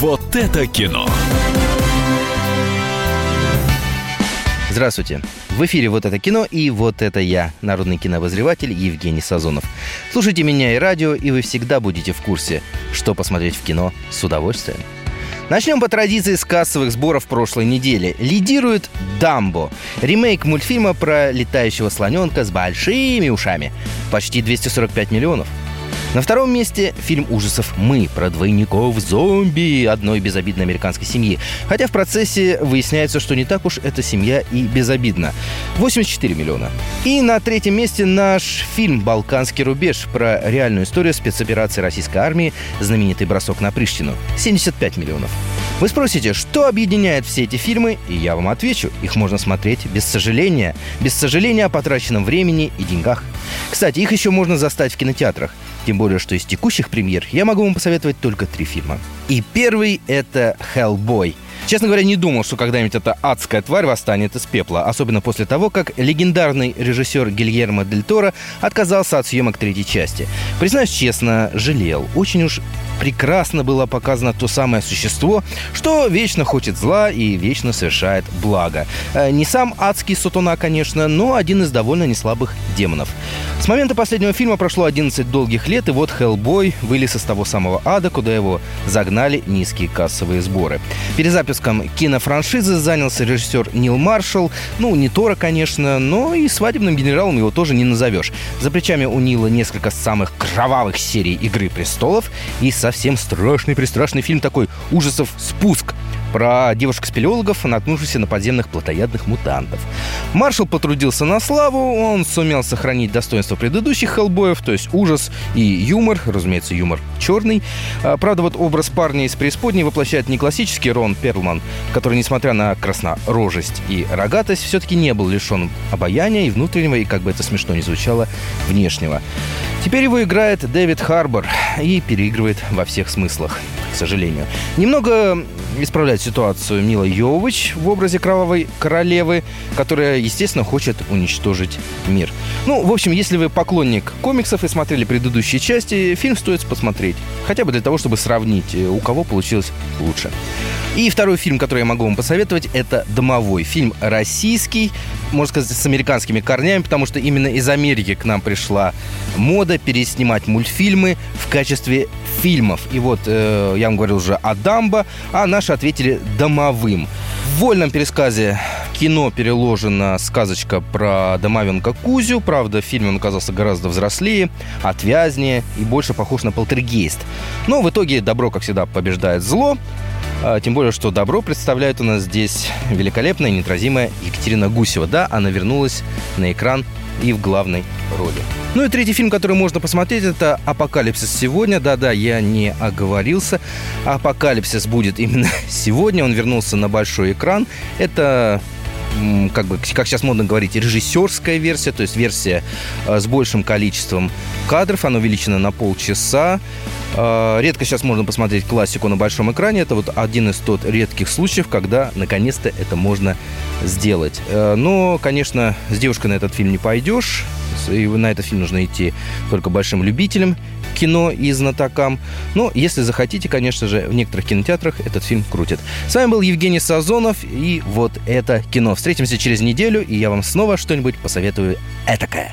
Вот это кино. Здравствуйте. В эфире «Вот это кино» и «Вот это я», народный кинообозреватель Евгений Сазонов. Слушайте меня и радио, и вы всегда будете в курсе, что посмотреть в кино с удовольствием. Начнем по традиции с кассовых сборов прошлой недели. Лидирует «Дамбо» — ремейк мультфильма про летающего слоненка с большими ушами. Почти 245 миллионов – на втором месте фильм ужасов «Мы» про двойников зомби одной безобидной американской семьи. Хотя в процессе выясняется, что не так уж эта семья и безобидна. 84 миллиона. И на третьем месте наш фильм «Балканский рубеж» про реальную историю спецоперации российской армии «Знаменитый бросок на Приштину». 75 миллионов. Вы спросите, что объединяет все эти фильмы, и я вам отвечу. Их можно смотреть без сожаления. Без сожаления о потраченном времени и деньгах. Кстати, их еще можно застать в кинотеатрах. Тем более, что из текущих премьер я могу вам посоветовать только три фильма. И первый — это «Хеллбой». Честно говоря, не думал, что когда-нибудь эта адская тварь восстанет из пепла, особенно после того, как легендарный режиссер Гильермо Дель Торо отказался от съемок третьей части. Признаюсь честно, жалел. Очень уж прекрасно было показано то самое существо, что вечно хочет зла и вечно совершает благо. Э, не сам адский сатуна, конечно, но один из довольно неслабых демонов. С момента последнего фильма прошло 11 долгих лет, и вот Хеллбой вылез из того самого ада, куда его загнали низкие кассовые сборы. Перезапуском кинофраншизы занялся режиссер Нил Маршалл. Ну, не Тора, конечно, но и свадебным генералом его тоже не назовешь. За плечами у Нила несколько самых кровавых серий «Игры престолов» и со совсем страшный-престрашный фильм такой ужасов «Спуск», про девушек-спелеологов, наткнувшихся на подземных плотоядных мутантов. Маршал потрудился на славу, он сумел сохранить достоинство предыдущих хеллбоев, то есть ужас и юмор, разумеется, юмор черный. А, правда, вот образ парня из преисподней воплощает не классический Рон Перлман, который, несмотря на краснорожесть и рогатость, все-таки не был лишен обаяния и внутреннего, и, как бы это смешно ни звучало, внешнего. Теперь его играет Дэвид Харбор и переигрывает во всех смыслах, к сожалению. Немного исправляет ситуацию Мила Йовович в образе кровавой королевы, которая, естественно, хочет уничтожить мир. Ну, в общем, если вы поклонник комиксов и смотрели предыдущие части, фильм стоит посмотреть. Хотя бы для того, чтобы сравнить, э, у кого получилось лучше. И второй фильм, который я могу вам посоветовать, это «Домовой». Фильм российский, можно сказать, с американскими корнями, потому что именно из Америки к нам пришла мода переснимать мультфильмы в качестве фильмов. И вот э, я вам говорил уже о Дамбо, а наши ответили «Домовым». В вольном пересказе кино переложена сказочка про домовенка Кузю. Правда, в фильме он оказался гораздо взрослее, отвязнее и больше похож на полтергейст. Но в итоге добро, как всегда, побеждает зло. А, тем более, что добро представляет у нас здесь великолепная, неотразимая Екатерина Гусева. Да, она вернулась на экран и в главной роли. Ну и третий фильм, который можно посмотреть, это «Апокалипсис сегодня». Да-да, я не оговорился. «Апокалипсис» будет именно сегодня. Он вернулся на большой экран. Это как бы, как сейчас модно говорить, режиссерская версия, то есть версия э, с большим количеством кадров, она увеличена на полчаса. Э, редко сейчас можно посмотреть классику на большом экране. Это вот один из тот редких случаев, когда наконец-то это можно сделать. Э, но, конечно, с девушкой на этот фильм не пойдешь. И на этот фильм нужно идти только большим любителям кино и знатокам. Но, если захотите, конечно же, в некоторых кинотеатрах этот фильм крутят. С вами был Евгений Сазонов и вот это кино. Встретимся через неделю, и я вам снова что-нибудь посоветую этакое.